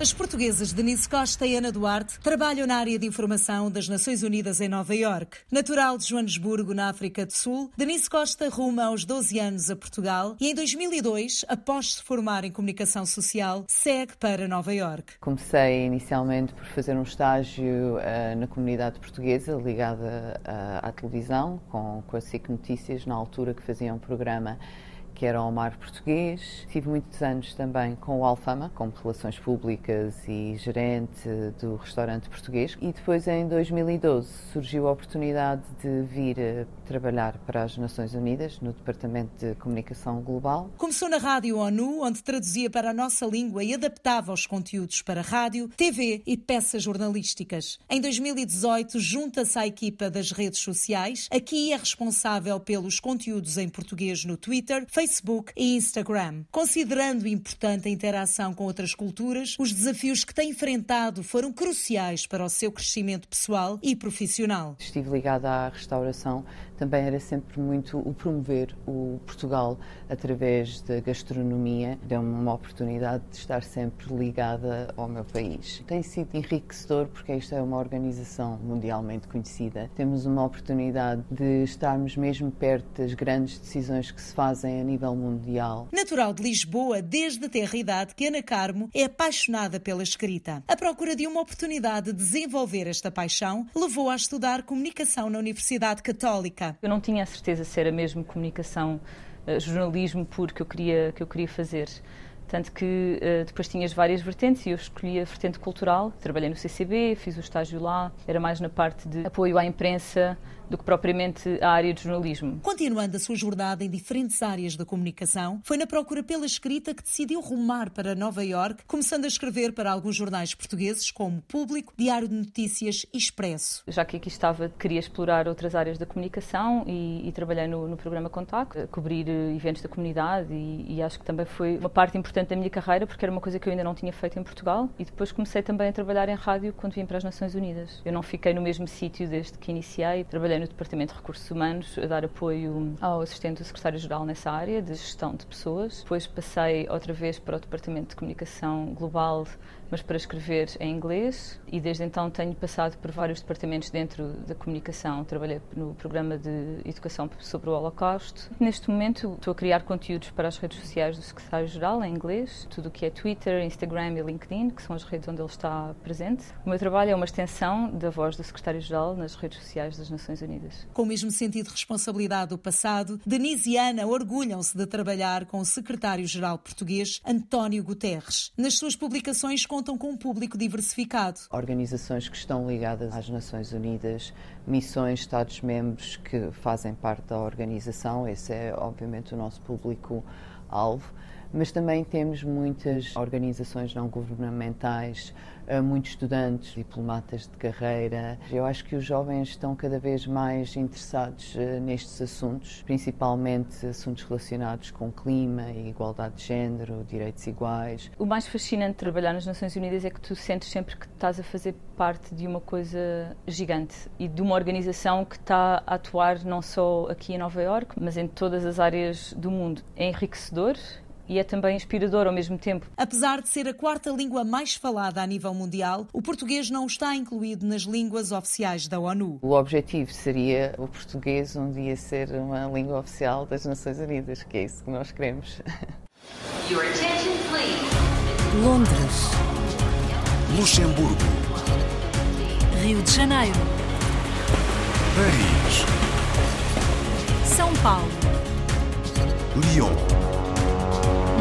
As portuguesas Denise Costa e Ana Duarte trabalham na área de informação das Nações Unidas em Nova Iorque. Natural de Joanesburgo, na África do Sul, Denise Costa ruma aos 12 anos a Portugal e em 2002, após se formar em comunicação social, segue para Nova Iorque. Comecei inicialmente por fazer um estágio uh, na comunidade portuguesa ligada uh, à televisão, com, com a SIC Notícias, na altura que fazia um programa que era o Mar Português. Tive muitos anos também com o Alfama, como Relações Públicas e gerente do restaurante português. E depois, em 2012, surgiu a oportunidade de vir trabalhar para as Nações Unidas, no Departamento de Comunicação Global. Começou na Rádio ONU, onde traduzia para a nossa língua e adaptava os conteúdos para rádio, TV e peças jornalísticas. Em 2018, junta-se à equipa das redes sociais. Aqui é responsável pelos conteúdos em português no Twitter, Facebook Facebook e Instagram. Considerando importante a interação com outras culturas, os desafios que tem enfrentado foram cruciais para o seu crescimento pessoal e profissional. Estive ligada à restauração, também era sempre muito o promover o Portugal através da gastronomia. Deu-me uma oportunidade de estar sempre ligada ao meu país. Tem sido enriquecedor porque esta é uma organização mundialmente conhecida. Temos uma oportunidade de estarmos mesmo perto das grandes decisões que se fazem a nível mundial. Natural de Lisboa, desde a terra idade que Ana Carmo é apaixonada pela escrita. A procura de uma oportunidade de desenvolver esta paixão levou a estudar comunicação na Universidade Católica. Eu não tinha a certeza se era mesmo comunicação, uh, jornalismo puro que eu queria, que eu queria fazer. Tanto que uh, depois tinhas várias vertentes e eu escolhi a vertente cultural. Trabalhei no CCB, fiz o estágio lá, era mais na parte de apoio à imprensa, do que propriamente a área de jornalismo. Continuando a sua jornada em diferentes áreas da comunicação, foi na procura pela escrita que decidiu rumar para Nova York, começando a escrever para alguns jornais portugueses como Público, Diário de Notícias e Expresso. Já que aqui estava, queria explorar outras áreas da comunicação e, e trabalhei no, no, programa Contacto, cobrir eh, eventos da comunidade e, e acho que também foi uma parte importante da minha carreira porque era uma coisa que eu ainda não tinha feito em Portugal e depois comecei também a trabalhar em rádio quando vim para as Nações Unidas. Eu não fiquei no mesmo sítio desde que iniciei, trabalhei no Departamento de Recursos Humanos a dar apoio ao assistente do secretário-geral nessa área de gestão de pessoas. Depois passei outra vez para o Departamento de Comunicação Global mas para escrever em inglês e desde então tenho passado por vários departamentos dentro da comunicação. Trabalhei no programa de educação sobre o Holocausto. Neste momento estou a criar conteúdos para as redes sociais do secretário-geral em inglês, tudo o que é Twitter, Instagram e LinkedIn, que são as redes onde ele está presente. O meu trabalho é uma extensão da voz do secretário-geral nas redes sociais das Nações Unidas. Com o mesmo sentido de responsabilidade do passado, Denise e Ana orgulham-se de trabalhar com o secretário-geral português António Guterres. Nas suas publicações contam com um público diversificado. Organizações que estão ligadas às Nações Unidas, missões, Estados-membros que fazem parte da organização, esse é obviamente o nosso público-alvo mas também temos muitas organizações não governamentais, eh, muitos estudantes, diplomatas de carreira. Eu acho que os jovens estão cada vez mais interessados eh, nestes assuntos, principalmente assuntos relacionados com clima igualdade de género, direitos iguais. O mais fascinante de trabalhar nas Nações Unidas é que tu sentes sempre que estás a fazer parte de uma coisa gigante e de uma organização que está a atuar não só aqui em Nova Iorque, mas em todas as áreas do mundo. É enriquecedor e é também inspirador ao mesmo tempo. Apesar de ser a quarta língua mais falada a nível mundial, o português não está incluído nas línguas oficiais da ONU. O objetivo seria o português um dia ser uma língua oficial das Nações Unidas, que é isso que nós queremos. Your attention, please. Londres. Luxemburgo. Rio de Janeiro. Paris. São Paulo. Lyon.